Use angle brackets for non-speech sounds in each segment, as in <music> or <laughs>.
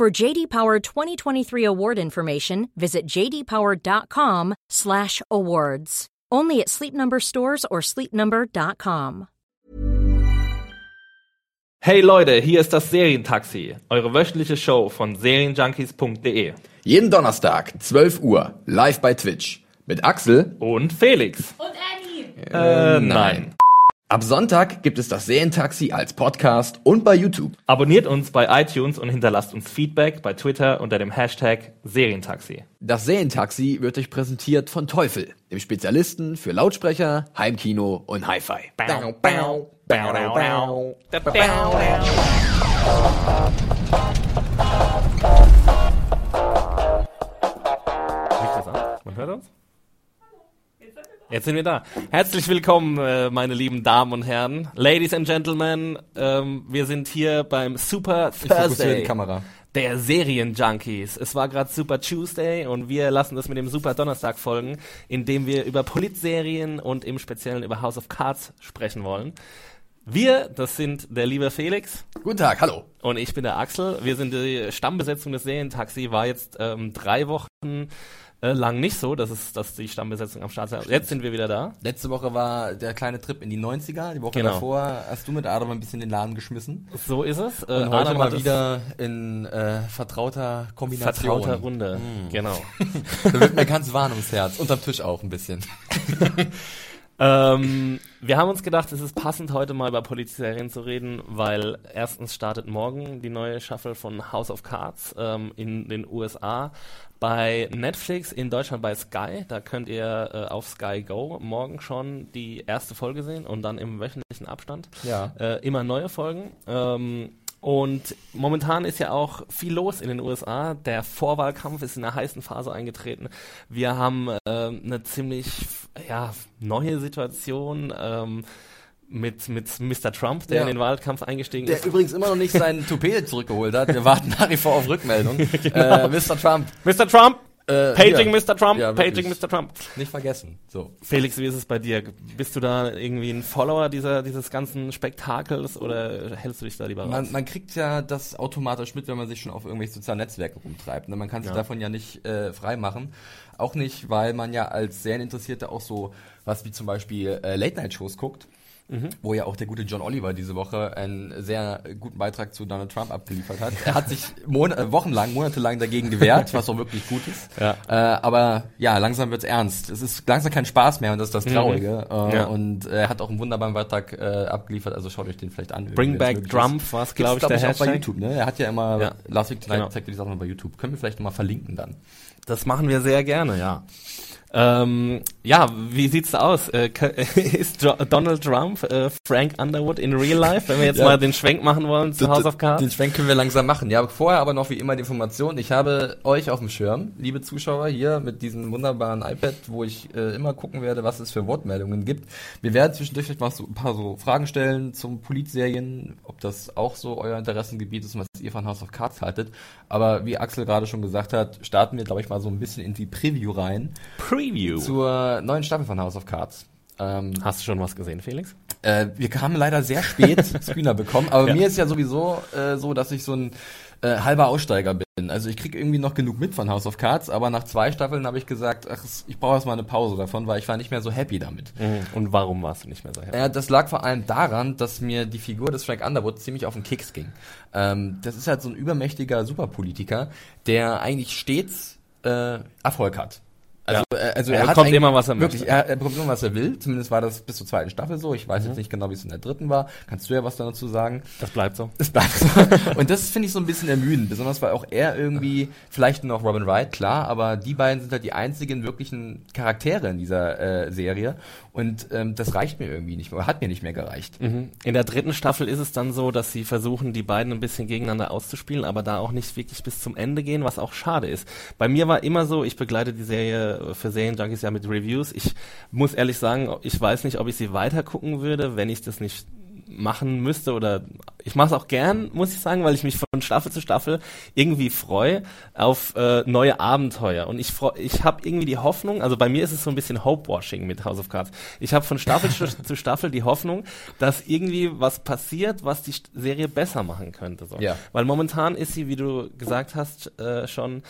For JD Power 2023 award information, visit jdpower.com/awards. Only at Sleep Number stores or sleepnumber.com. Hey Leute, hier ist das Serientaxi, eure wöchentliche Show von serienjunkies.de Jeden Donnerstag, 12 Uhr, live bei Twitch. Mit Axel. und Felix. Und Annie. Äh, nein. Ab Sonntag gibt es das Serientaxi als Podcast und bei YouTube. Abonniert uns bei iTunes und hinterlasst uns Feedback bei Twitter unter dem Hashtag Serientaxi. Das Serientaxi wird euch präsentiert von Teufel, dem Spezialisten für Lautsprecher, Heimkino und Hi-Fi. Man hört uns? Jetzt sind wir da. Herzlich willkommen, äh, meine lieben Damen und Herren, Ladies and Gentlemen. Ähm, wir sind hier beim Super Thursday die Kamera. der Serienjunkies. Es war gerade Super Tuesday und wir lassen das mit dem Super Donnerstag folgen, indem wir über Politserien und im Speziellen über House of Cards sprechen wollen. Wir, das sind der liebe Felix Guten Tag, hallo. und ich bin der Axel. Wir sind die Stammbesetzung des Serientaxi, war jetzt ähm, drei Wochen äh, lang nicht so, dass, es, dass die Stammbesetzung am Start war. Jetzt sind wir wieder da. Letzte Woche war der kleine Trip in die 90er. Die Woche Genau. davor hast du mit Adam ein bisschen den Laden geschmissen. So ist es. Äh, Und heute Adam mal wieder in äh, vertrauter Kombination. vertrauter Runde. Genau. <laughs> Da wird mir ganz warm ums Herz. Unterm Tisch auch ein bisschen. <laughs> ähm, wir haben uns gedacht, es ist passend, heute mal über Polizeiserien zu reden, weil erstens startet morgen die neue Staffel von House of Cards ähm, in den USA bei Netflix, in Deutschland bei Sky. Da könnt ihr äh, auf Sky Go morgen schon die erste Folge sehen und dann im wöchentlichen Abstand Ja. äh, immer neue Folgen. Ähm, und momentan ist ja auch viel los in den USA. Der Vorwahlkampf ist in der heißen Phase eingetreten. Wir haben ähm, eine ziemlich ja, neue Situation ähm, mit, mit Mr. Trump, der Ja. in den Wahlkampf eingestiegen Der ist. übrigens immer noch nicht seinen <laughs> Toupet zurückgeholt hat. Wir warten nach wie vor auf Rückmeldung. <laughs> Genau. äh, Mr. Trump, Mr. Trump! Äh, Paging hier. Mr. Trump! Ja, Paging. Mr. Trump! nicht vergessen. So. Felix, wie ist es bei dir? Bist du da irgendwie ein Follower dieser, dieses ganzen Spektakels oder hältst du dich da lieber raus? Man, man kriegt ja das automatisch mit, wenn man sich schon auf irgendwelche sozialen Netzwerke rumtreibt. Ne? Man kann sich Ja. davon ja nicht äh, frei machen. Auch nicht, weil man ja als Serieninteressierter auch so was wie zum Beispiel äh, Late-Night-Shows guckt. Mhm. Wo ja auch der gute John Oliver diese Woche einen sehr guten Beitrag zu Donald Trump abgeliefert hat. Er hat sich <laughs> Mon äh, wochenlang, monatelang dagegen gewehrt, was auch wirklich gut ist. Ja. Äh, aber ja, langsam wird's ernst. Es ist langsam kein Spaß mehr und das ist das Traurige. Äh, Mhm. Ja. Und er hat auch einen wunderbaren Beitrag äh, abgeliefert, also schaut euch den vielleicht an. Bring back Trump war es, Gibt's, glaube ich, der glaub auch bei. YouTube, ne? Er hat ja immer, Ja. Last Week Tonight Genau. zeigt er die Sachen bei YouTube. Können wir vielleicht nochmal verlinken dann. Das machen wir sehr gerne, ja. Ähm, ja, wie sieht's aus? Äh, <laughs> ist Donald Trump äh, Frank Underwood in real life, wenn wir jetzt Ja. mal den Schwenk machen wollen zu House of Cards? Den Schwenk können wir langsam machen. Ja, vorher aber noch wie immer die Information. Ich habe euch auf dem Schirm, liebe Zuschauer, hier mit diesem wunderbaren iPad, wo ich äh, immer gucken werde, was es für Wortmeldungen gibt. Wir werden zwischendurch vielleicht mal so ein paar so Fragen stellen zum Politserien, ob das auch so euer Interessengebiet ist und was ihr von House of Cards haltet. Aber wie Axel gerade schon gesagt hat, starten wir, glaube ich, mal so ein bisschen in die Preview rein Preview. zur neuen Staffel von House of Cards. Ähm, Hast du schon was gesehen, Felix? Äh, wir haben leider sehr spät <laughs> Screener bekommen, aber Ja. mir ist ja sowieso äh, so, dass ich so ein äh, halber Aussteiger bin. Also ich krieg irgendwie noch genug mit von House of Cards, aber nach zwei Staffeln habe ich gesagt, ach, ich brauche erstmal eine Pause davon, weil ich war nicht mehr so happy damit. Und warum warst du nicht mehr so happy? Ja, das lag vor allem daran, dass mir die Figur des Frank Underwood ziemlich auf den Keks ging. Ähm, das ist halt so ein übermächtiger Superpolitiker, der eigentlich stets äh, Erfolg hat. Also, Ja. äh, also Er er, bekommt immer, was er wirklich, möchte. Er, er bekommt immer, was er will. Zumindest war das bis zur zweiten Staffel so. Ich Mhm. weiß jetzt nicht genau, wie es in der dritten war. Kannst du ja was dazu sagen? Das bleibt so. Es bleibt so. <laughs> Und das finde ich so ein bisschen ermüdend, besonders weil auch er irgendwie, vielleicht noch Robin Wright, klar, aber die beiden sind halt die einzigen wirklichen Charaktere in dieser äh, Serie. Und ähm, das reicht mir irgendwie nicht mehr, hat mir nicht mehr gereicht. Mhm. In der dritten Staffel ist es dann so, dass sie versuchen, die beiden ein bisschen gegeneinander auszuspielen, aber da auch nicht wirklich bis zum Ende gehen, was auch schade ist. Bei mir war immer so, ich begleite die Serie für Serienjunkies ja mit Reviews. Ich muss ehrlich sagen, ich weiß nicht, ob ich sie weiter gucken würde, wenn ich das nicht machen müsste oder ich mache es auch gern, muss ich sagen, weil ich mich von Staffel zu Staffel irgendwie freue auf äh, neue Abenteuer und ich freu, ich habe irgendwie die Hoffnung, also bei mir ist es so ein bisschen Hope-Washing mit House of Cards. Ich habe von Staffel <laughs> zu, Staffel die Hoffnung, dass irgendwie was passiert, was die Serie besser machen könnte. So. Ja. Weil momentan ist sie, wie du gesagt hast, äh, schon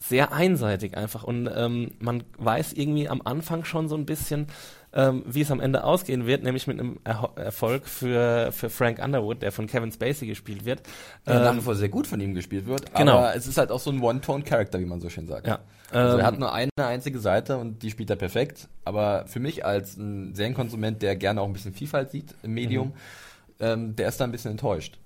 sehr einseitig einfach und ähm, man weiß irgendwie am Anfang schon so ein bisschen, ähm, wie es am Ende ausgehen wird, nämlich mit einem Erho Erfolg für, für Frank Underwood, der von Kevin Spacey gespielt wird. Der nach Ähm, wie vor sehr gut von ihm gespielt wird, Genau. aber es ist halt auch so ein One-Tone-Character, wie man so schön sagt. ja. Also Ähm, er hat nur eine einzige Seite und die spielt er perfekt. Aber für mich als ein Serienkonsument, der gerne auch ein bisschen Vielfalt sieht im Medium, ähm, der ist da ein bisschen enttäuscht.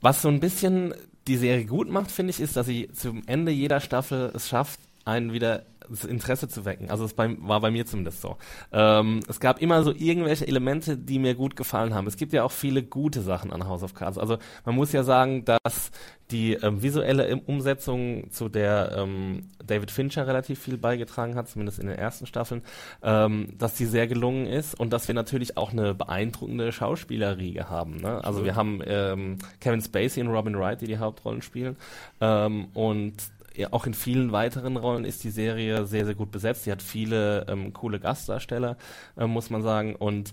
Was so ein bisschen die Serie gut macht, finde ich, ist, dass sie zum Ende jeder Staffel es schafft, einen wieder das Interesse zu wecken. Also es war bei mir zumindest so. Ähm, es gab immer so irgendwelche Elemente, die mir gut gefallen haben. Es gibt ja auch viele gute Sachen an House of Cards. Also man muss ja sagen, dass die ähm, visuelle Umsetzung, zu der ähm, David Fincher relativ viel beigetragen hat, zumindest in den ersten Staffeln, ähm, dass die sehr gelungen ist und dass wir natürlich auch eine beeindruckende Schauspielerriege haben. Ne? Also wir haben ähm, Kevin Spacey und Robin Wright, die die Hauptrollen spielen ähm, und ja, auch in vielen weiteren Rollen ist die Serie sehr, sehr gut besetzt. Sie hat viele ähm, coole Gastdarsteller, äh, muss man sagen. Und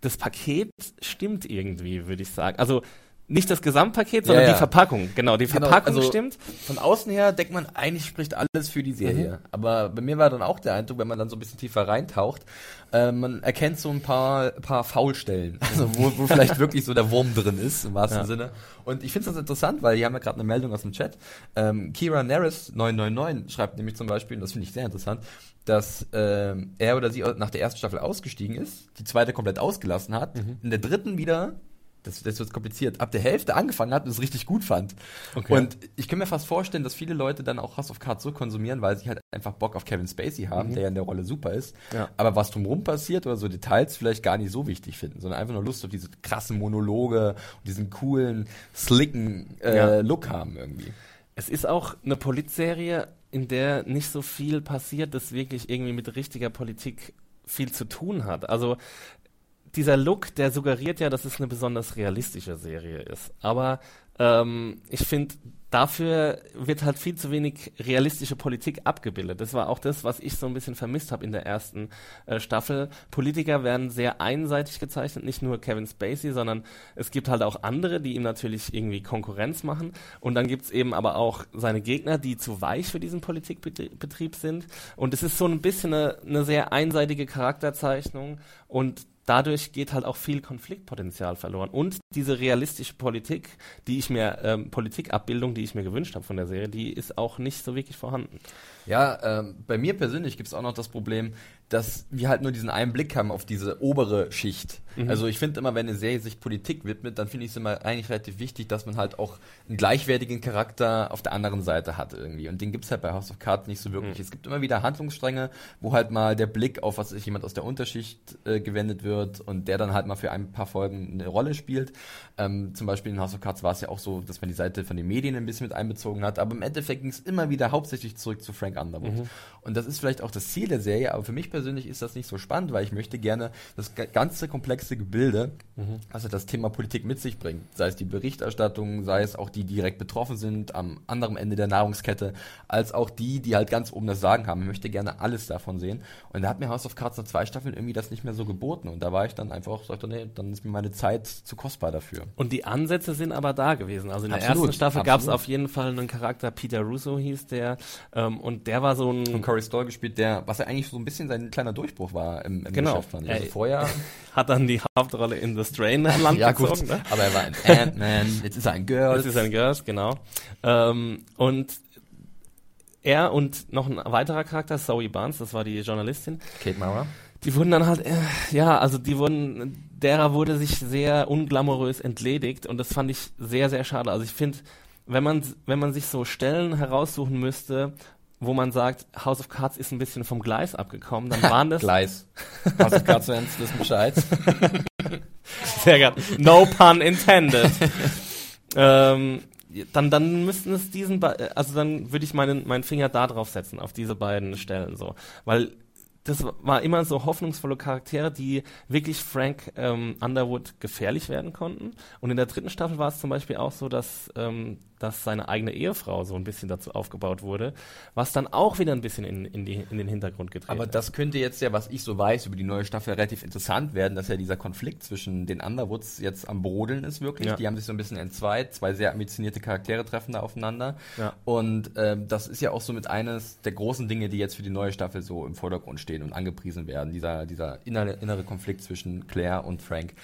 das Paket stimmt irgendwie, würde ich sagen. Also nicht das Gesamtpaket, sondern Ja, ja. die Verpackung. Genau, die Genau, Verpackung also- stimmt. Von außen her denkt man, eigentlich spricht alles für die Serie. Aber bei mir war dann auch der Eindruck, wenn man dann so ein bisschen tiefer reintaucht, äh, man erkennt so ein paar, paar Faulstellen, also wo, wo <laughs> vielleicht wirklich so der Wurm drin ist, im wahrsten Ja. Sinne. Und ich finde das interessant, weil hier haben wir gerade eine Meldung aus dem Chat. Ähm, Kira Neris 999 schreibt nämlich zum Beispiel, und das finde ich sehr interessant, dass ähm, er oder sie nach der ersten Staffel ausgestiegen ist, die zweite komplett ausgelassen hat, in der dritten wieder das, das wird kompliziert, ab der Hälfte angefangen hat und es richtig gut fand. Okay. Und ich kann mir fast vorstellen, dass viele Leute dann auch House of Cards so konsumieren, weil sie halt einfach Bock auf Kevin Spacey haben, der ja in der Rolle super ist. Ja. Aber was drumherum passiert oder so Details vielleicht gar nicht so wichtig finden, sondern einfach nur Lust auf diese krassen Monologe und diesen coolen, slicken äh, Ja. Look haben irgendwie. Es ist auch eine Politserie, in der nicht so viel passiert, das wirklich irgendwie mit richtiger Politik viel zu tun hat. Also dieser Look, der suggeriert ja, dass es eine besonders realistische Serie ist. Aber ähm, ich finde, dafür wird halt viel zu wenig realistische Politik abgebildet. Das war auch das, was ich so ein bisschen vermisst habe in der ersten äh, Staffel. Politiker werden sehr einseitig gezeichnet, nicht nur Kevin Spacey, sondern es gibt halt auch andere, die ihm natürlich irgendwie Konkurrenz machen. Und dann gibt's eben aber auch seine Gegner, die zu weich für diesen Politikbetrieb sind. Und es ist so ein bisschen eine, eine sehr einseitige Charakterzeichnung und dadurch geht halt auch viel Konfliktpotenzial verloren. Und diese realistische Politik, die ich mir, ähm, Politikabbildung, die ich mir gewünscht habe von der Serie, die ist auch nicht so wirklich vorhanden. Ja, ähm, bei mir persönlich gibt es auch noch das Problem, dass wir halt nur diesen einen Blick haben auf diese obere Schicht. Also ich finde immer, wenn eine Serie sich Politik widmet, dann finde ich es immer eigentlich relativ wichtig, dass man halt auch einen gleichwertigen Charakter auf der anderen Seite hat irgendwie. Und den gibt es halt bei House of Cards nicht so wirklich. Es gibt immer wieder Handlungsstränge, wo halt mal der Blick auf was jemand aus der Unterschicht äh, gewendet wird und der dann halt mal für ein paar Folgen eine Rolle spielt. Ähm, zum Beispiel in House of Cards war es ja auch so, dass man die Seite von den Medien ein bisschen mit einbezogen hat, aber im Endeffekt ging es immer wieder hauptsächlich zurück zu Frank Underwood. Und das ist vielleicht auch das Ziel der Serie, aber für mich persönlich ist das nicht so spannend, weil ich möchte gerne das ga- ganze komplexe Gebilde, also das Thema Politik mit sich bringt. Sei es die Berichterstattung, sei es auch die, die direkt betroffen sind am anderen Ende der Nahrungskette, als auch die, die halt ganz oben das Sagen haben. Ich möchte gerne alles davon sehen. Und da hat mir House of Cards nach zwei Staffeln irgendwie das nicht mehr so geboten. Und da war ich dann einfach, sagte, nee, dann ist mir meine Zeit zu kostbar dafür. Und die Ansätze sind aber da gewesen. Also in der Absolut, ersten Staffel gab es auf jeden Fall einen Charakter, Peter Russo hieß der, ähm, und der war so ein Und Corey Stoll gespielt, der, was ja eigentlich so ein bisschen sein kleiner Durchbruch war im, im Genau. Geschäft. Ich. Also vorher, <laughs> hat dann die Hauptrolle in The Strain Land ja gut, gezogen. Ne? aber er war ein Ant-Man, jetzt ist er ein Girl. Das ist ein Girls, genau. Ähm, und er und noch ein weiterer Charakter, Zoe Barnes, das war die Journalistin. Kate Mara. Die wurden dann halt, äh, ja, also die wurden, derer wurde sich sehr unglamourös entledigt und das fand ich sehr, sehr schade. Also ich finde, wenn man, wenn man sich so Stellen heraussuchen müsste, wo man sagt, House of Cards ist ein bisschen vom Gleis abgekommen, dann <laughs> waren das. Gleis. House of Cards Fans wissen Bescheid. <laughs> Sehr geil. No pun intended. <laughs> ähm, dann, dann müssten es diesen, also dann würde ich meinen, meinen Finger da drauf setzen, auf diese beiden Stellen, so. Weil das war immer so hoffnungsvolle Charaktere, die wirklich Frank ähm, Underwood gefährlich werden konnten. Und in der dritten Staffel war es zum Beispiel auch so, dass, ähm, dass seine eigene Ehefrau so ein bisschen dazu aufgebaut wurde, was dann auch wieder ein bisschen in, in, die, in den Hintergrund getreten Aber das könnte jetzt ja, was ich so weiß, über die neue Staffel relativ interessant werden, dass ja dieser Konflikt zwischen den Underwoods jetzt am Brodeln ist wirklich. Ja. Die haben sich so ein bisschen entzweit, zwei sehr ambitionierte Charaktere treffen da aufeinander. Ja. Und ähm, das ist ja auch so mit eines der großen Dinge, die jetzt für die neue Staffel so im Vordergrund stehen und angepriesen werden. Dieser, dieser innere, innere Konflikt zwischen Claire und Frank.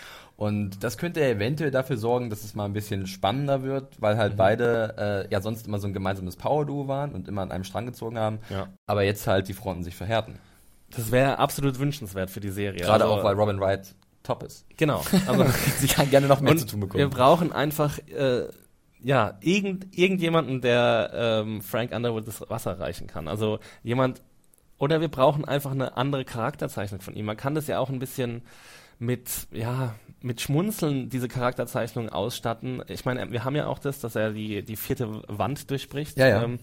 Und das könnte eventuell dafür sorgen, dass es mal ein bisschen spannender wird, weil halt beide äh, ja sonst immer so ein gemeinsames Power-Duo waren und immer an einem Strang gezogen haben. Ja. Aber jetzt halt die Fronten sich verhärten. Das wäre absolut wünschenswert für die Serie. Gerade Also- auch, weil Robin Wright top ist. Genau. Also <laughs> Sie kann gerne noch mehr zu tun wir bekommen. brauchen einfach äh, ja irgend, irgendjemanden, der ähm, Frank Underwood das Wasser reichen kann. Also jemand oder wir brauchen einfach eine andere Charakterzeichnung von ihm. Man kann das ja auch ein bisschen mit ja mit Schmunzeln diese Charakterzeichnung ausstatten. Ich meine, wir haben ja auch das, dass er die die vierte Wand durchbricht. Ja, ja. Ähm,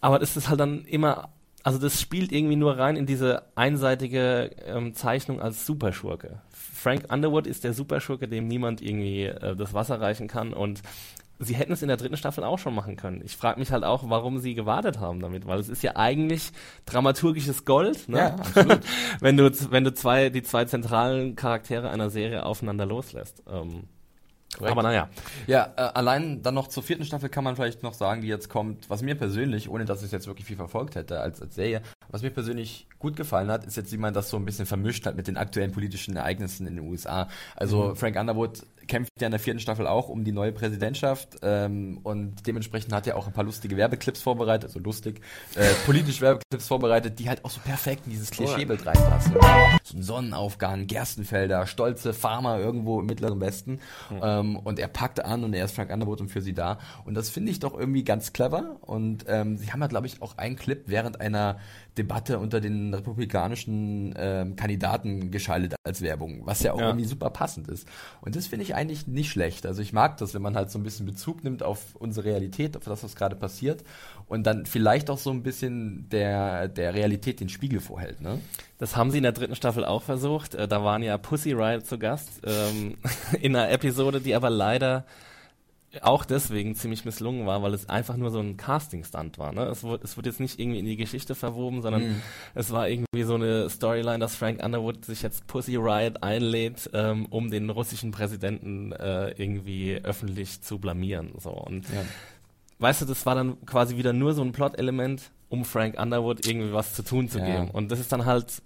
aber das ist halt dann immer, also das spielt irgendwie nur rein in diese einseitige ähm, Zeichnung als Superschurke. Frank Underwood ist der Superschurke, dem niemand irgendwie äh, das Wasser reichen kann und sie hätten es in der dritten Staffel auch schon machen können. Ich frage mich halt auch, warum sie gewartet haben damit, weil es ist ja eigentlich dramaturgisches Gold, ne? Ja, absolut. <laughs> wenn du wenn du zwei die zwei zentralen Charaktere einer Serie aufeinander loslässt. Ähm, Korrekt. aber naja, Ja, äh, allein dann noch zur vierten Staffel kann man vielleicht noch sagen, die jetzt kommt, was mir persönlich, ohne dass ich es jetzt wirklich viel verfolgt hätte als, als Serie, was mir persönlich gut gefallen hat, ist jetzt, wie man das so ein bisschen vermischt hat mit den aktuellen politischen Ereignissen in den USA. Also Frank Underwood kämpft ja in der vierten Staffel auch um die neue Präsidentschaft ähm, und dementsprechend hat er auch ein paar lustige Werbeclips vorbereitet, also lustig, äh, politische Werbeclips vorbereitet, die halt auch so perfekt in dieses Klischeebild reinpassen. So ein Sonnenaufgang, Gerstenfelder, stolze Farmer irgendwo im mittleren Westen. Ähm, und er packt an und er ist Frank Underwood und für sie da. Und das finde ich doch irgendwie ganz clever. Und ähm, sie haben ja glaube ich auch einen Clip während einer Debatte unter den republikanischen ähm, Kandidaten geschaltet als Werbung, was ja auch Ja. irgendwie super passend ist. Und das finde ich eigentlich nicht schlecht. Also ich mag das, wenn man halt so ein bisschen Bezug nimmt auf unsere Realität, auf das, was gerade passiert und dann vielleicht auch so ein bisschen der, der Realität den Spiegel vorhält. Ne? Das haben sie in der dritten Staffel auch versucht. Äh, da waren ja Pussy Riot zu Gast ähm, <laughs> in einer Episode, die aber leider auch deswegen ziemlich misslungen war, weil es einfach nur so ein Casting-Stunt war. Ne? Es, wurde, es wurde jetzt nicht irgendwie in die Geschichte verwoben, sondern Mhm. es war irgendwie so eine Storyline, dass Frank Underwood sich jetzt Pussy Riot einlädt, ähm, um den russischen Präsidenten äh, irgendwie öffentlich zu blamieren. So. Und Ja. weißt du, das war dann quasi wieder nur so ein Plot-Element, um Frank Underwood irgendwie was zu tun zu Ja. geben. Und das ist dann halt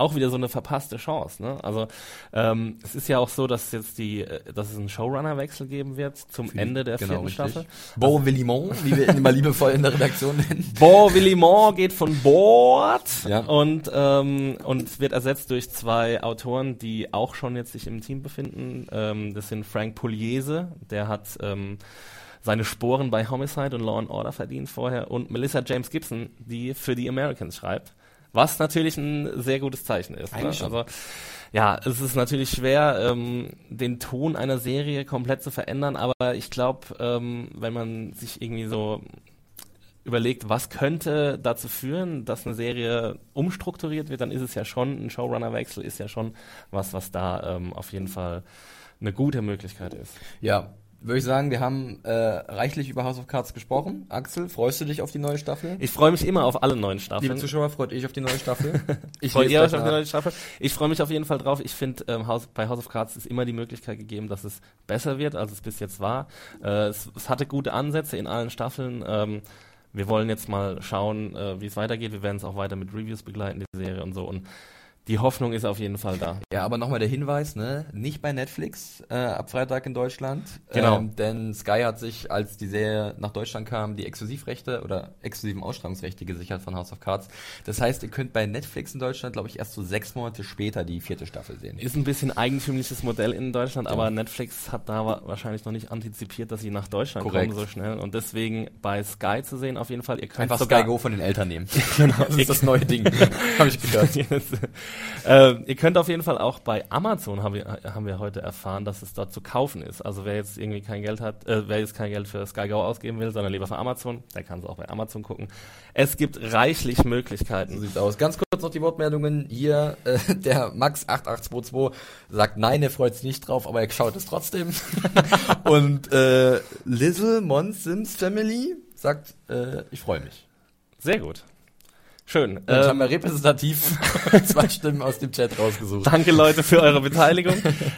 auch wieder so eine verpasste Chance. Ne? Also ähm, es ist ja auch so, dass jetzt die, äh, dass es einen Showrunner-Wechsel geben wird zum Für Ende der genau, vierten richtig. Staffel. Bon Villimont, wie wir ihn immer liebevoll in der Redaktion nennen. <laughs> Bon Villimont geht von Bord Ja. und, ähm, und wird ersetzt durch zwei Autoren, die auch schon jetzt sich im Team befinden. Ähm, das sind Frank Pugliese, der hat ähm, seine Sporen bei Homicide und Law and Order verdient vorher und Melissa James Gibson, die für die Americans schreibt. Was natürlich ein sehr gutes Zeichen ist. Ne? Also, ja, es ist natürlich schwer, ähm, den Ton einer Serie komplett zu verändern, aber ich glaube, ähm, wenn man sich irgendwie so überlegt, was könnte dazu führen, dass eine Serie umstrukturiert wird, dann ist es ja schon, ein Showrunner-Wechsel ist ja schon was, was da ähm, auf jeden Fall eine gute Möglichkeit ist. Ja, würde ich sagen, wir haben äh, reichlich über House of Cards gesprochen. Axel, freust du dich auf die neue Staffel? Ich freue mich immer auf alle neuen Liebe Staffeln. Zuschauer, freut euch auf die neue Staffel? <laughs> Ich euch gleich auf die neue Staffel? Ich freue mich auf jeden Fall drauf. Ich finde, ähm, House, bei House of Cards ist immer die Möglichkeit gegeben, dass es besser wird, als es bis jetzt war. Äh, es, es hatte gute Ansätze in allen Staffeln. Ähm, wir wollen jetzt mal schauen, äh, wie es weitergeht. Wir werden es auch weiter mit Reviews begleiten, die Serie und so. Und die Hoffnung ist auf jeden Fall da. Ja, aber nochmal der Hinweis, ne? Nicht bei Netflix äh, ab Freitag in Deutschland. Genau. Ähm, denn Sky hat sich, als die Serie nach Deutschland kam, die Exklusivrechte oder exklusiven Ausstrahlungsrechte gesichert von House of Cards. Das heißt, ihr könnt bei Netflix in Deutschland, glaube ich, erst so sechs Monate später die vierte Staffel sehen. Ist ein bisschen eigentümliches Modell in Deutschland, aber Netflix hat da wa wahrscheinlich noch nicht antizipiert, dass sie nach Deutschland Korrekt. kommen so schnell. Und deswegen bei Sky zu sehen, auf jeden Fall. Ihr könnt Einfach sogar, Sky Go von den Eltern nehmen. <laughs> genau, das ist das neue Ding. <laughs> Habe ich gehört. Äh, ihr könnt auf jeden Fall auch bei Amazon, haben wir, haben wir heute erfahren, dass es dort zu kaufen ist. Also wer jetzt irgendwie kein Geld hat, äh, wer jetzt kein Geld für Sky Go ausgeben will, sondern lieber für Amazon, der kann es auch bei Amazon gucken. Es gibt reichlich So Möglichkeiten. sieht's aus. Ganz kurz noch die Wortmeldungen. Hier, äh, der Max8822 sagt, nein, er freut sich nicht drauf, aber er schaut es trotzdem. <laughs> Und äh, Lizzle Mons Sims Family sagt, äh, ich freue mich. Sehr gut. Schön. Dann haben Ähm, wir repräsentativ <laughs> zwei Stimmen aus dem Chat rausgesucht. danke Leute für eure Beteiligung.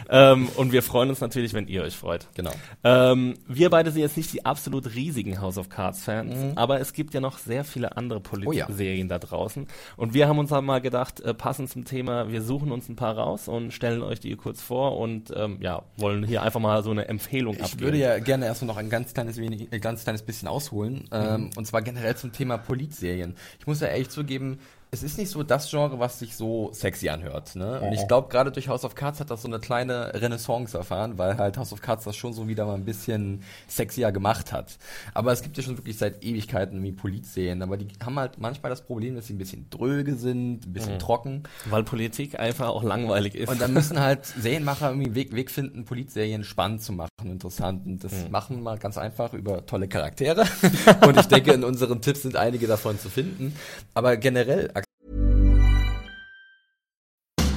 ähm, und wir freuen uns natürlich, wenn ihr euch freut. Genau. Ähm, wir beide sind jetzt nicht die absolut riesigen House of Cards Fans, aber es gibt ja noch sehr viele andere Mhm. Oh ja. Polit-Serien da draußen. Und wir haben uns halt mal gedacht, äh, passend zum Thema, wir suchen uns ein paar raus und stellen euch die kurz vor und ähm, ja, wollen hier einfach mal so eine Empfehlung Ich abgeben. würde ja gerne erstmal noch ein ganz kleines, wenig, ein ganz kleines bisschen ausholen. Ähm, und zwar generell zum Thema Polizserien. Ich muss ja ehrlich zugeben, zugeben, es ist nicht so das Genre, was sich so sexy anhört. Ne? Und ich glaube, gerade durch House of Cards hat das so eine kleine Renaissance erfahren, weil halt House of Cards das schon so wieder mal ein bisschen sexier gemacht hat. Aber es gibt ja schon wirklich seit Ewigkeiten wie Polizserien, aber die haben halt manchmal das Problem, dass sie ein bisschen dröge sind, ein bisschen trocken. Weil Politik einfach auch langweilig ist. Und dann müssen <laughs> halt Serienmacher irgendwie einen Weg, Weg finden, Polizserien spannend zu machen, interessant. Und das machen wir mal ganz einfach über tolle Charaktere. <laughs> Und ich denke, in unseren Tipps sind einige davon zu finden. Aber generell,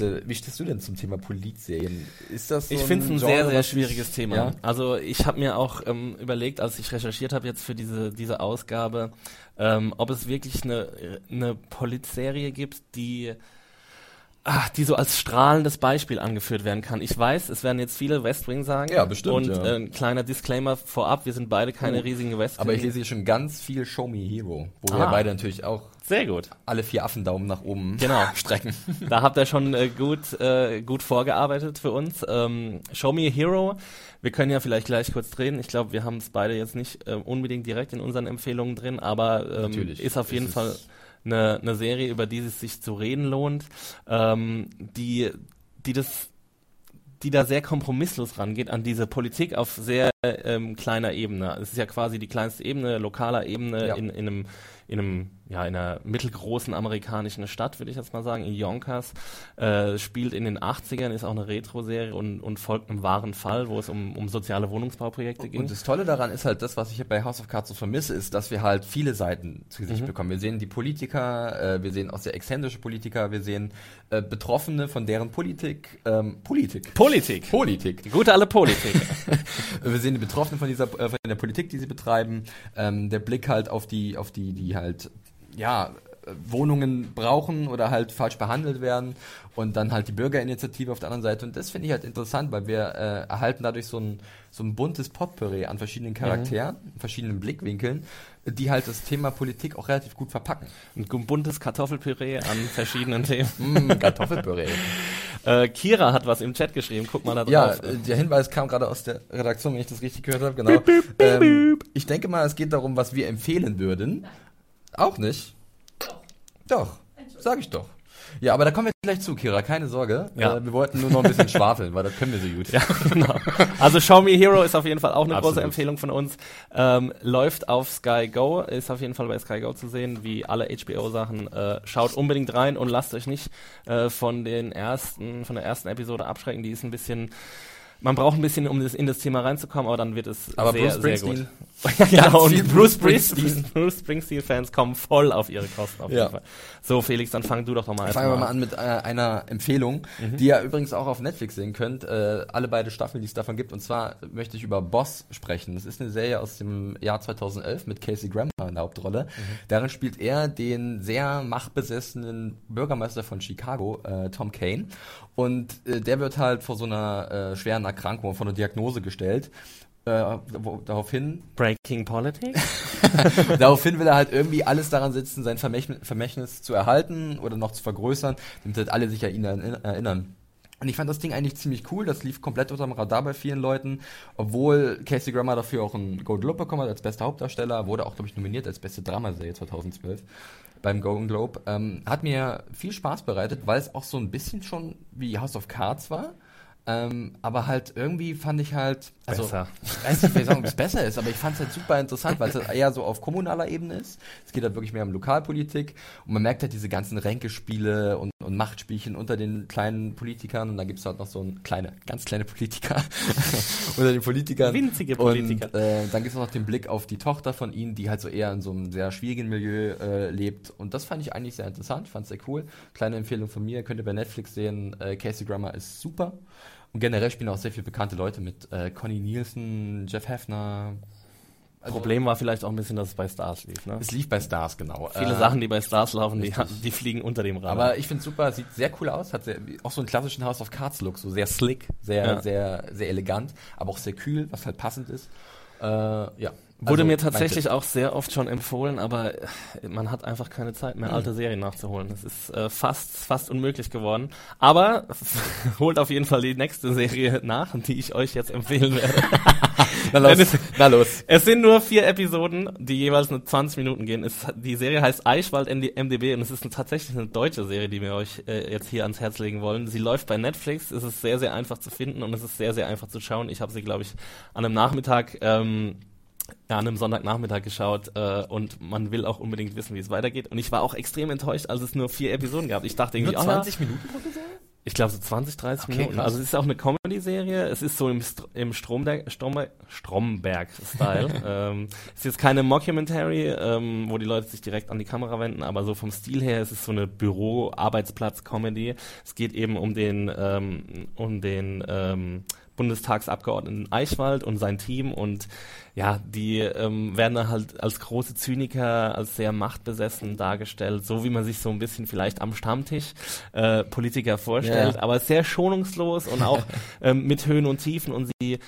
Äh, wie stehst du denn zum Thema Polizserien? Ist das so Ich finde es ein Genre, sehr, sehr schwieriges Thema. Ja? Also ich habe mir auch ähm, überlegt, als ich recherchiert habe jetzt für diese, diese Ausgabe, ähm, ob es wirklich eine, eine Polizserie gibt, die ah, die so als strahlendes Beispiel angeführt werden kann. Ich weiß, es werden jetzt viele West Wing sagen. Ja, bestimmt, Und ja. äh, ein kleiner Disclaimer vorab, wir sind beide keine riesigen West Wing. Aber ich lese hier schon ganz viel Show Me Hero, wo wir Ah. beide natürlich auch Sehr gut. alle vier Affendaumen nach oben Genau. <laughs> strecken. Da habt ihr schon äh, gut, äh, gut vorgearbeitet für uns. Ähm, Show Me a Hero. Wir können ja vielleicht gleich kurz drehen. Ich glaube, wir haben es beide jetzt nicht äh, unbedingt direkt in unseren Empfehlungen drin, aber ähm, ist auf jeden Fall eine, eine Serie, über die es sich zu reden lohnt, ähm, die, die das die da sehr kompromisslos rangeht an diese Politik auf sehr ähm, kleiner Ebene. Es ist ja quasi die kleinste Ebene, lokaler Ebene Ja. in, in einem in einem ja in einer mittelgroßen amerikanischen Stadt, würde ich jetzt mal sagen, in Yonkers, äh, spielt in den 80ern, ist auch eine Retro-Serie und, und folgt einem wahren Fall, wo es um, um soziale Wohnungsbauprojekte ging. Und das Tolle daran ist halt, das, was ich bei House of Cards so vermisse, ist, dass wir halt viele Seiten zu Gesicht bekommen. Wir sehen die Politiker, äh, wir sehen auch sehr exzentrische Politiker, wir sehen äh, Betroffene von deren Politik, ähm, Politik. Politik. Politik. Die gute alte Politik. <laughs> <laughs> Wir sehen die Betroffenen von dieser, äh, von der Politik, die sie betreiben. Ähm, der Blick halt auf die, auf die, die halt, ja, äh, Wohnungen brauchen oder halt falsch behandelt werden und dann halt die Bürgerinitiative auf der anderen Seite und das finde ich halt interessant, weil wir äh, erhalten dadurch so ein, so ein buntes Potpourri an verschiedenen Charakteren, verschiedenen Blickwinkeln, die halt das Thema Politik auch relativ gut verpacken. Ein buntes Kartoffelpüree an verschiedenen <laughs> Themen. Mm, Kartoffelpüree. Äh, Kira hat was im Chat geschrieben, guck mal da Ja, drauf. äh, der Hinweis kam gerade aus der Redaktion, wenn ich das richtig gehört habe, genau. ähm, ich denke mal, es geht darum, was wir empfehlen würden. Auch nicht? Doch. Doch, sag ich doch. Ja, aber da kommen wir gleich zu, Kira, keine Sorge. Ja. Äh, wir wollten nur noch ein bisschen <laughs> schwafeln, weil das können wir so gut. Ja, <laughs> genau. Also Show Me Hero ist auf jeden Fall auch eine große Absolut. Empfehlung von uns. Ähm, läuft auf Sky Go, ist auf jeden Fall bei Sky Go zu sehen, wie alle HBO-Sachen. Äh, schaut unbedingt rein und lasst euch nicht äh, von den ersten, von der ersten Episode abschrecken. Die ist ein bisschen Man braucht ein bisschen, um das, in das Thema reinzukommen, aber dann wird es Aber sehr, sehr gut. <laughs> ja, genau, und Bruce Springsteen. Bruce Springsteen-Fans kommen voll auf ihre Kosten auf Ja. jeden Fall. So, Felix, dann fang du doch noch mal Fangen wir mal an mit äh, einer Empfehlung, Mhm. die ihr übrigens auch auf Netflix sehen könnt. Äh, alle beide Staffeln, die es davon gibt. Und zwar möchte ich über Boss sprechen. Das ist eine Serie aus dem Jahr 2011 mit Casey Grammer in der Hauptrolle. Mhm. Darin spielt er den sehr machtbesessenen Bürgermeister von Chicago, äh, Tom Kane. Und äh, der wird halt vor so einer äh, schweren Erkrankung, vor einer Diagnose gestellt. Äh, daraufhin Breaking Politics? <laughs> Daraufhin will er halt irgendwie alles daran setzen, sein Vermächtnis, Vermächtnis zu erhalten oder noch zu vergrößern, damit halt alle sich an ihn erinn- erinnern. Und ich fand das Ding eigentlich ziemlich cool. Das lief komplett unterm Radar bei vielen Leuten. Obwohl Casey Grammer dafür auch einen Golden Globe bekommen hat als bester Hauptdarsteller. Wurde auch, glaube ich, nominiert als beste Dramaserie 2012 beim Golden Globe. Ähm, hat mir viel Spaß bereitet, weil es auch so ein bisschen schon wie House of Cards war. Ähm, aber halt irgendwie fand ich halt, also Besser. ich weiß nicht, sagen, ob es besser ist, aber ich fand es halt super interessant, weil es halt eher so auf kommunaler Ebene ist. Es geht halt wirklich mehr um Lokalpolitik und man merkt halt diese ganzen Ränkespiele und, und Machtspielchen unter den kleinen Politikern und dann gibt es halt noch so ein kleine, ganz kleine Politiker <laughs> unter den Politikern. Winzige Politiker. Und äh, dann gibt es noch den Blick auf die Tochter von ihnen, die halt so eher in so einem sehr schwierigen Milieu äh, lebt und das fand ich eigentlich sehr interessant, fand es sehr cool. Kleine Empfehlung von mir, könnt ihr bei Netflix sehen, äh, Casey Grammer ist super. Und generell spielen auch sehr viele bekannte Leute mit. Äh, Connie Nielsen, Jeff Hefner. Also, Problem war vielleicht auch ein bisschen, dass es bei Stars lief. Ne? Es lief bei Stars, genau. Viele Äh, Sachen, die bei Stars laufen, die, die fliegen unter dem Radar. Aber ich finde super, sieht sehr cool aus, hat sehr, auch so einen klassischen House of Cards Look, so sehr slick, sehr, Ja. sehr, sehr elegant, aber auch sehr kühl, was halt passend ist. Äh, ja. Wurde Also, mir tatsächlich auch sehr oft schon empfohlen, aber äh, man hat einfach keine Zeit mehr, alte Serien nachzuholen. Es ist äh, fast, fast unmöglich geworden. Aber <laughs> holt auf jeden Fall die nächste Serie nach, die ich euch jetzt empfehlen werde. <laughs> Na los, Es- na los. Es sind nur vier Episoden, die jeweils nur 20 Minuten gehen. Es, die Serie heißt Eichwald MD MDB und es ist eine, tatsächlich eine deutsche Serie, die wir euch äh, jetzt hier ans Herz legen wollen. Sie läuft bei Netflix, es ist sehr, sehr einfach zu finden und es ist sehr, sehr einfach zu schauen. Ich habe sie, glaube ich, an einem Nachmittag, ähm, an einem Sonntagnachmittag geschaut äh, und man will auch unbedingt wissen, wie es weitergeht. Und ich war auch extrem enttäuscht, als es nur vier Episoden gab. Ich dachte irgendwie, Nur oh, ja, 20 Minuten pro Serie? ich glaube so 20, 30 Okay, Minuten. krass. Also es ist auch eine Comedy-Serie. Es ist so im, Str im Stromberg, Stromberg, Stromberg-Style. <laughs> ähm, es ist jetzt keine Mockumentary, ähm, wo die Leute sich direkt an die Kamera wenden, aber so vom Stil her ist es so eine Büro-Arbeitsplatz-Comedy. Es geht eben um den, ähm, um den ähm, Bundestagsabgeordneten Eichwald und sein Team und ja, die ähm, werden halt als große Zyniker, als sehr machtbesessen dargestellt, so wie man sich so ein bisschen vielleicht am Stammtisch äh, Politiker vorstellt, Ja. aber sehr schonungslos und auch <laughs> ähm, mit Höhen und Tiefen und sie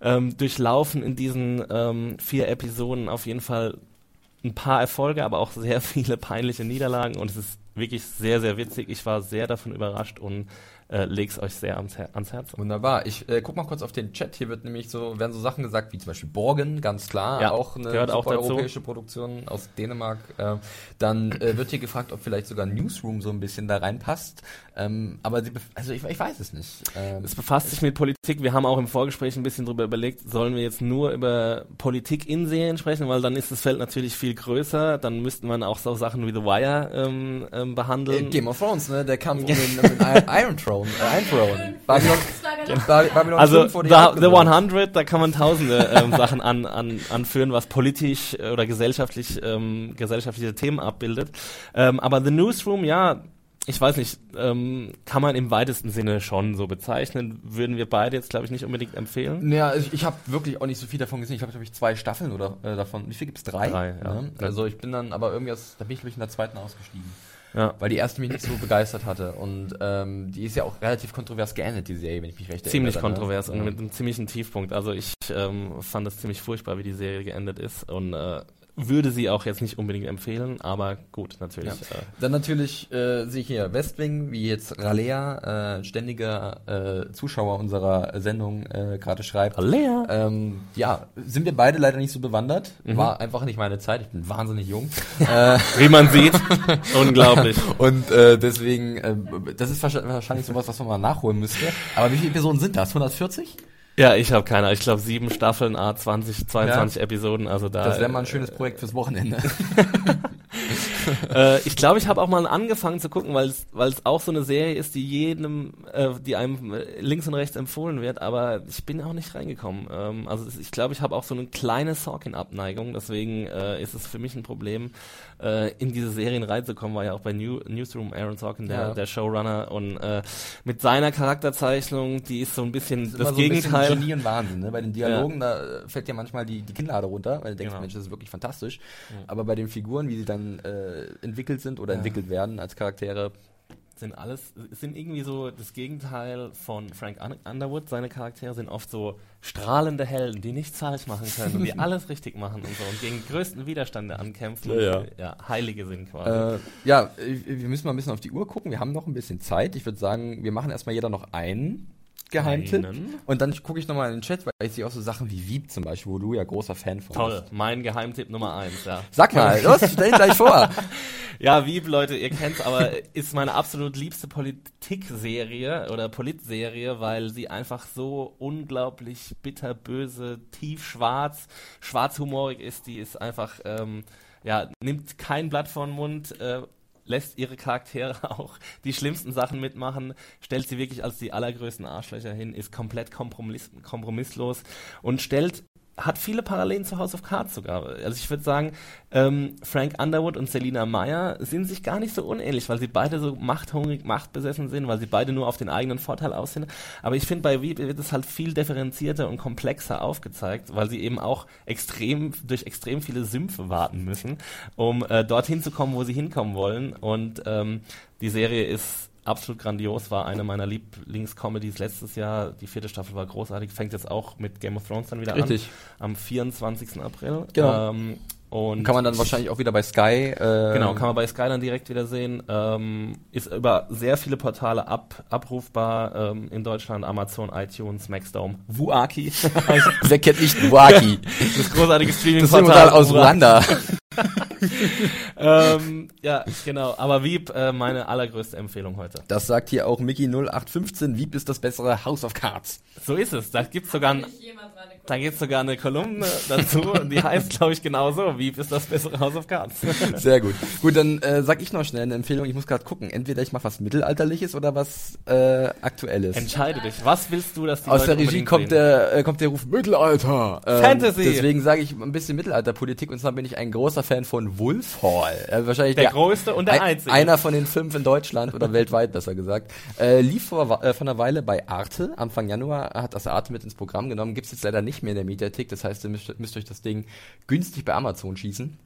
ähm, durchlaufen in diesen ähm, vier Episoden auf jeden Fall ein paar Erfolge, aber auch sehr <laughs> viele peinliche Niederlagen und es ist wirklich sehr, sehr witzig. Ich war sehr davon überrascht und äh, leg's euch sehr ans, Her ans Herz. Wunderbar. Ich äh, guck mal kurz auf den Chat. Hier wird nämlich so, werden so Sachen gesagt, wie zum Beispiel Borgen, ganz klar, Ja, auch eine auch super dazu. europäische Produktion aus Dänemark. Äh, dann äh, wird hier gefragt, ob vielleicht sogar Newsroom so ein bisschen da reinpasst. Ähm, aber sie, also ich, ich weiß es nicht. Ähm, Es befasst sich mit Politik. Wir haben auch im Vorgespräch ein bisschen drüber überlegt, sollen wir jetzt nur über Politik in Serien sprechen, weil dann ist das Feld natürlich viel größer. Dann müssten man auch so Sachen wie The Wire ähm, ähm, äh, behandeln. Game of Thrones, ne? Der Kampf <laughs> um den, um den Iron Throne. Äh, Iron Throne. Babylon, Ba- Babylon Also 5 wurde the, ja the abgebrochen. 100, da kann man tausende ähm, Sachen an, an, anführen, was politisch äh, oder gesellschaftlich ähm, gesellschaftliche Themen abbildet. Ähm, aber The Newsroom, ja, ich weiß nicht, ähm, kann man im weitesten Sinne schon so bezeichnen. Würden wir beide jetzt, glaube ich, nicht unbedingt empfehlen. Ja, ich, ich habe wirklich auch nicht so viel davon gesehen. Ich glaube, ich habe zwei Staffeln oder äh, davon. Wie viel gibt's? Drei. Drei, ja. Ne? Also ich bin dann aber irgendwie, aus, da bin ich glaube ich in der zweiten ausgestiegen. Ja. Weil die erste mich nicht so begeistert hatte. Und ähm, die ist ja auch relativ kontrovers geendet, die Serie, wenn ich mich recht Ziemlich erinnere. ne? kontrovers und mit einem ziemlichen Tiefpunkt. Also ich ähm, fand es ziemlich furchtbar, wie die Serie geendet ist und äh, würde sie auch jetzt nicht unbedingt empfehlen, aber gut, natürlich. Ja. Äh, Dann natürlich äh, sehe ich hier Westwing, wie jetzt Ralea, äh, ständiger äh, Zuschauer unserer Sendung äh, gerade schreibt. Alea. Ähm, ja, sind wir beide leider nicht so bewandert. Mhm. War einfach nicht meine Zeit. Ich bin wahnsinnig jung. <laughs> äh, Wie man sieht, unglaublich. <laughs> und äh, deswegen, äh, das ist wahrscheinlich, sowas, was man mal nachholen müsste. Aber wie viele Episoden sind das? 140? Ja, ich habe keine. Ich glaube sieben Staffeln, A 20, 22 Episoden. Also da. Das wäre mal ein äh, schönes Projekt fürs Wochenende. <laughs> äh, ich glaube, ich habe auch mal angefangen zu gucken, weil es auch so eine Serie ist, die jedem, äh, die einem links und rechts empfohlen wird, aber ich bin auch nicht reingekommen. Ähm, also ich glaube, ich habe auch so eine kleine Sorkin-Abneigung, deswegen äh, ist es für mich ein Problem, äh, in diese Serien reinzukommen, war ja auch bei New Newsroom Aaron Sorkin, der, ja. der Showrunner und äh, mit seiner Charakterzeichnung, die ist so ein bisschen das, das Gegenteil. So Genie und Wahnsinn, ne? Bei den Dialogen, ja. da fällt ja manchmal die, die Kinnlade runter, weil du denkst, genau. Mensch, das ist wirklich fantastisch. Mhm. Aber bei den Figuren, wie sie dann äh, entwickelt sind oder entwickelt werden als Charaktere, sind alles, sind irgendwie so das Gegenteil von Frank Underwood. Seine Charaktere sind oft so strahlende Helden, die nichts falsch machen können und die <laughs> alles richtig machen und so und gegen größten Widerstände ankämpfen. Ja, ja. ja Heilige sind quasi. Äh, ja, wir müssen mal ein bisschen auf die Uhr gucken. Wir haben noch ein bisschen Zeit. Ich würde sagen, wir machen erstmal jeder noch einen Geheimtipp. Einen. Und dann gucke ich nochmal in den Chat, weil ich sehe auch so Sachen wie Wieb zum Beispiel, wo du ja großer Fan von Toll, bist. mein Geheimtipp Nummer eins, ja. Sag mal, los, stell ihn gleich vor. <laughs> ja, Wieb, Leute, ihr kennt's, aber ist meine absolut liebste Politikserie oder Politserie, weil sie einfach so unglaublich bitterböse, tiefschwarz, schwarzhumorig ist. Die ist einfach, ähm, ja, nimmt kein Blatt vor den Mund, äh, lässt ihre Charaktere <laughs> auch die schlimmsten Sachen mitmachen, stellt sie wirklich als die allergrößten Arschlöcher hin, ist komplett kompromiss kompromisslos und stellt hat viele Parallelen zu House of Cards sogar. Also ich würde sagen, ähm, Frank Underwood und Selina Meyer sind sich gar nicht so unähnlich, weil sie beide so machthungrig, machtbesessen sind, weil sie beide nur auf den eigenen Vorteil aussehen. Aber ich finde, bei Weep wird es halt viel differenzierter und komplexer aufgezeigt, weil sie eben auch extrem, durch extrem viele Sümpfe warten müssen, um äh, dorthin zu kommen, wo sie hinkommen wollen. Und ähm, die Serie ist absolut grandios, war eine meiner Lieblingscomedies letztes Jahr. Die vierte Staffel war großartig, fängt jetzt auch mit Game of Thrones dann wieder Richtig. an. Am 24. April. Genau. Ähm, und kann man dann wahrscheinlich auch wieder bei Sky. Äh genau, kann man bei Sky dann direkt wieder sehen. Ähm, ist über sehr viele Portale ab, abrufbar ähm, in Deutschland, Amazon, iTunes, Maxdome, Wuaki. <laughs> Wer kennt nicht Wuaki? Das großartige Streaming-Portal aus Ruanda. <laughs> <laughs> ähm, ja, genau. Aber Wieb, äh, meine allergrößte Empfehlung heute. Das sagt hier auch Mickey0815. Wieb ist das bessere House of Cards. So ist es. Da gibt's sogar ein, da gibt's sogar eine Kolumne <laughs> dazu. die heißt, glaube ich, genauso. Wieb ist das bessere House of Cards. Sehr gut. Gut, dann äh, sag ich noch schnell eine Empfehlung. Ich muss gerade gucken. Entweder ich mache was Mittelalterliches oder was äh, Aktuelles. Entscheide dich. Was willst du, dass die Aus Leute der Regie kommt der, äh, kommt der Ruf Mittelalter. Ähm, Fantasy. Deswegen sage ich ein bisschen Mittelalterpolitik und zwar bin ich ein großer Fan von Wolf Hall. Äh, wahrscheinlich der, der, größte und der ein, einzige. Einer von den fünf in Deutschland oder weltweit, besser gesagt. Äh, lief vor, äh, vor einer Weile bei Arte. Anfang Januar hat das Arte mit ins Programm genommen. Gibt's jetzt leider nicht mehr in der Mediathek. Das heißt, ihr müsst, müsst euch das Ding günstig bei Amazon schießen.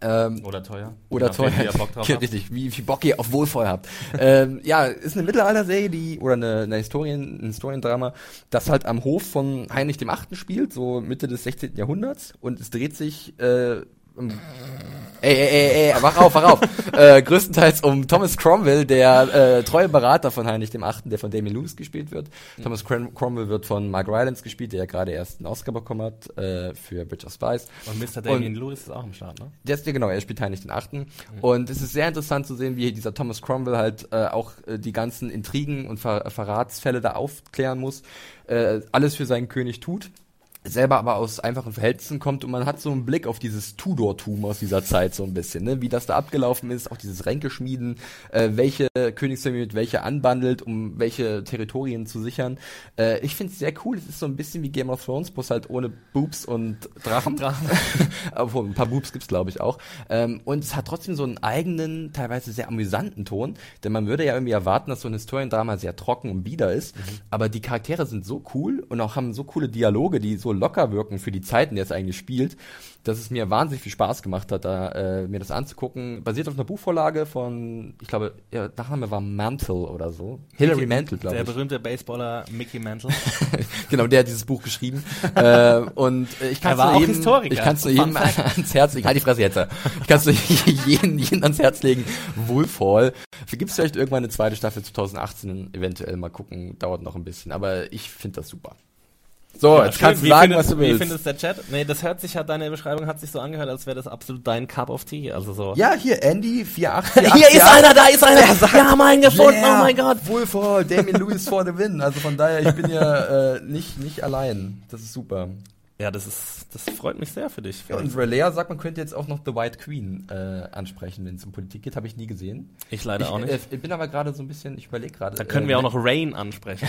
Ähm, oder teuer. Oder teuer. Wie, Bock drauf ja, richtig, wie viel Bock ihr auf Wohlfall habt. <laughs> ähm, ja, ist eine Mittelalter-Serie, die, oder eine, eine Historien, ein Historiendrama, das halt am Hof von Heinrich dem Achten spielt, so Mitte des 16. Jahrhunderts. Und es dreht sich äh, Ey, ey, ey, ey, wach auf, wach auf. <laughs> äh, größtenteils um Thomas Cromwell, der äh, treue Berater von Heinrich dem Achten, der von Damien Lewis gespielt wird. Mhm. Thomas Crom Cromwell wird von Mark Rylance gespielt, der ja gerade erst einen Oscar bekommen hat äh, für Bridge of Spies. Und Mr. Damien Und Lewis ist auch im Start, ne? Der ist, ja, genau, er spielt Heinrich den Achten. Mhm. Und es ist sehr interessant zu sehen, wie dieser Thomas Cromwell halt äh, auch äh, die ganzen Intrigen und Ver Verratsfälle da aufklären muss. Äh, alles für seinen König tut selber aber aus einfachen Verhältnissen kommt und man hat so einen Blick auf dieses Tudor-Tum aus dieser Zeit so ein bisschen, ne? wie das da abgelaufen ist, auch dieses Ränkeschmieden, äh, welche Königsfamilie mit welche anbandelt, um welche Territorien zu sichern. Äh, ich finde es sehr cool, es ist so ein bisschen wie Game of Thrones, bloß halt ohne Boobs und Drachen. <laughs> Drachen. <laughs> Obwohl, ein paar Boobs gibt's glaube ich auch. Ähm, und es hat trotzdem so einen eigenen, teilweise sehr amüsanten Ton, denn man würde ja irgendwie erwarten, dass so ein Historiendrama sehr trocken und bieder ist, mhm. aber die Charaktere sind so cool und auch haben so coole Dialoge, die so locker wirken für die Zeiten, die es eigentlich spielt, dass es mir wahnsinnig viel Spaß gemacht hat, da äh, mir das anzugucken. Basiert auf einer Buchvorlage von, ich glaube, der Nachname war Mantle oder so. Hillary Mantle, glaube ich. Der berühmte Baseballer Mickey Mantle. <laughs> genau, der hat dieses Buch geschrieben. äh, und äh, ich kann es nur jedem, ich kann es nur jedem <laughs> ans Herz legen. Halt die Fresse jetzt. Ich kann es nur <laughs> jeden, jeden ans Herz legen. Wohlfall. Gibt es vielleicht irgendwann eine zweite Staffel 2018 eventuell mal gucken. Dauert noch ein bisschen, aber ich finde das super. So, ja, jetzt kannst du sagen, findet, was du willst. Wie findest der Chat? Nee, das hört sich halt, deine Beschreibung hat sich so angehört, als wäre das absolut dein Cup of Tea. Also so. Ja, hier, Andy, 48. <laughs> hier ist einer, da ist einer. Sagt, Wir haben einen gefunden, yeah, oh mein Gott. Wohlfall, Damien Lewis for the win. Also von daher, ich bin ja äh, nicht, nicht allein. Das ist super. Ja, das ist, das freut mich sehr für dich. Ja, und Relea sagt, man könnte jetzt auch noch The White Queen äh, ansprechen, wenn es um Politik geht. Habe ich nie gesehen. Ich leider ich, auch nicht. Äh, ich bin aber gerade so ein bisschen, ich überlege gerade. Da können äh, wir auch noch Rain ansprechen.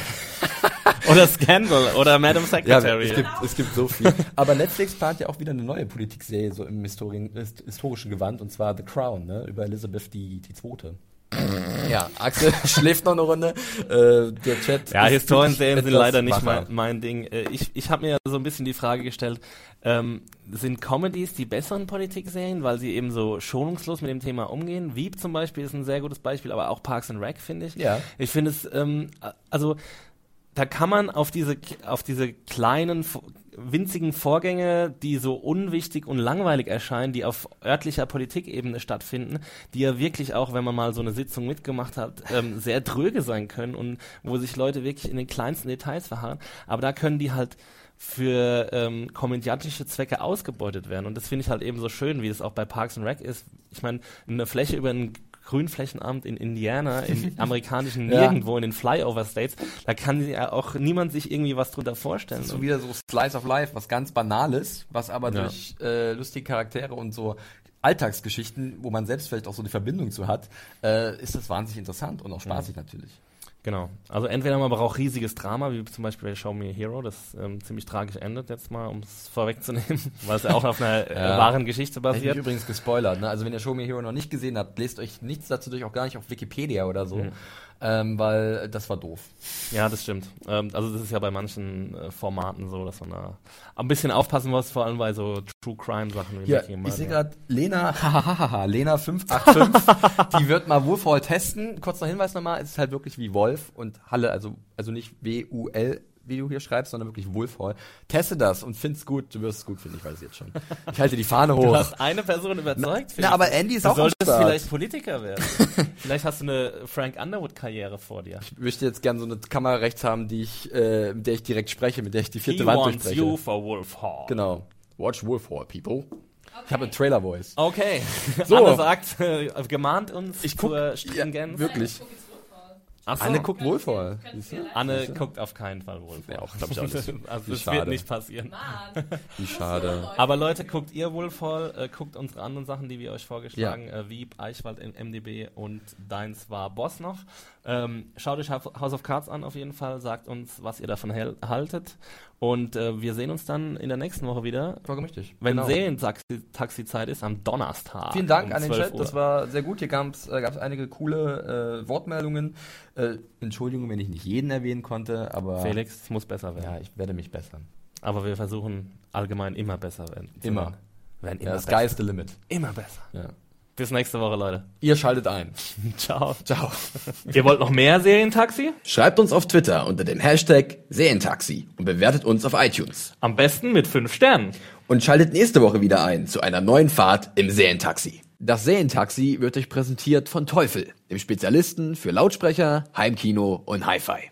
<laughs> oder Scandal oder Madam Ja, Secretary. es gibt, es gibt so viel. Aber Netflix plant ja auch wieder eine neue Politikserie so im historischen Gewand und zwar The Crown, ne? Über Elizabeth die, die Zweite. Ja, Axel <laughs> schläft noch eine Runde. Äh, der Chat. Ja, ist Historienserien sind leider nicht mein, mein Ding. Äh, Ich, ich habe mir so ein bisschen die Frage gestellt, ähm, sind Comedies die besseren Politikserien, weil sie eben so schonungslos mit dem Thema umgehen? Veep zum Beispiel ist ein sehr gutes Beispiel, aber auch Parks and Rec, finde ich. Ja. Ich finde es, ähm, also da kann man auf diese, auf diese kleinen, winzigen Vorgänge, die so unwichtig und langweilig erscheinen, die auf örtlicher Politikebene stattfinden, die ja wirklich auch, wenn man mal so eine Sitzung mitgemacht hat, ähm, sehr dröge sein können und wo sich Leute wirklich in den kleinsten Details verharren. Aber da können die halt für ähm, komödiantische Zwecke ausgebeutet werden. Und das finde ich halt eben so schön, wie es auch bei Parks and Rec ist. Ich meine, eine Fläche über ein Grünflächenamt in Indiana, <laughs> in amerikanischen Ja. Nirgendwo, in den Flyover States, da kann ja auch niemand sich irgendwie was drunter vorstellen. so wieder so Slice of Life, was ganz Banales, was aber Ja. durch äh, lustige Charaktere und so Alltagsgeschichten, wo man selbst vielleicht auch so eine Verbindung zu hat, äh, ist das wahnsinnig interessant und auch spaßig natürlich. Genau. Also entweder man braucht riesiges Drama, wie zum Beispiel bei Show Me a Hero, das ähm, ziemlich tragisch endet, jetzt mal, um es vorwegzunehmen, <laughs> weil es ja auch auf einer äh, Ja. wahren Geschichte Hätte ich basiert. übrigens gespoilert, ne? Also wenn ihr Show Me Hero noch nicht gesehen habt, lest euch nichts dazu durch, auch gar nicht auf Wikipedia oder so. Ähm, weil das war doof. Ja, das stimmt. Ähm, also das ist ja bei manchen äh, Formaten so, dass man da ein bisschen aufpassen muss, vor allem bei so True Crime Sachen wie Hier, Making a ich sehe gerade Lena, <laughs> Lena 585, <laughs> die wird mal Wohlfall testen. Kurzer Hinweis nochmal, es ist halt wirklich wie Wolf und Halle, also, also nicht W-U-L, wie du hier schreibst, sondern wirklich Wohlfall. Teste das und find's gut, du wirst es gut finden, ich weiß es jetzt schon. Ich halte die Fahne <laughs> Du hoch. hast eine Person überzeugt. Na, aber Andy ist du auch solltest vielleicht Politiker werden. <laughs> vielleicht hast du eine Frank Underwood-Karriere vor dir. Ich möchte jetzt gerne so eine Kamera rechts haben, die ich, äh, mit der ich direkt spreche, mit der ich die vierte He Wand wants durchbreche. you for Wolf Hall. Genau. Watch Wolfhall, people. Ich habe eine Trailer-Voice. Okay. So. Anne sagt, äh, gemahnt uns Ich guck- zur Stringenz. Ja, wirklich. Ach so. Anne guckt Wohlfall. Anne guckt auf keinen Fall Wolf. Ja, auch, glaub ich auch nicht. <laughs> also Wie das wird nicht passieren. Wie schade. Aber Leute, guckt ihr Wolfhall, äh, guckt unsere anderen Sachen, die wir euch vorgeschlagen, äh, Wieb, Eichwald im MDB und deins war Boss noch. Ähm, schaut euch House of Cards an auf jeden Fall, sagt uns, was ihr davon haltet und äh, wir sehen uns dann in der nächsten Woche wieder, richtig. wenn Genau. Serientaxi-Zeit ist, am Donnerstag. Vielen Dank um an den 12 Chat, Uhr. das war sehr gut. Hier gab es äh, einige coole äh, Wortmeldungen. Äh, Entschuldigung, wenn ich nicht jeden erwähnen konnte, aber Felix, es muss besser werden. ja, ich werde mich bessern. Aber wir versuchen allgemein immer besser werden. Immer. werden. Immer Ja, das besser. Sky is the limit. Immer besser. Ja. Bis nächste Woche, Leute. Ihr schaltet ein. <laughs> Ciao. Ciao. Ihr wollt noch mehr Serientaxi? Schreibt uns auf Twitter unter dem Hashtag Serientaxi und bewertet uns auf iTunes. Am besten mit fünf Sternen. Und schaltet nächste Woche wieder ein zu einer neuen Fahrt im Serientaxi. Das Serientaxi wird euch präsentiert von Teufel, dem Spezialisten für Lautsprecher, Heimkino und Hi-Fi.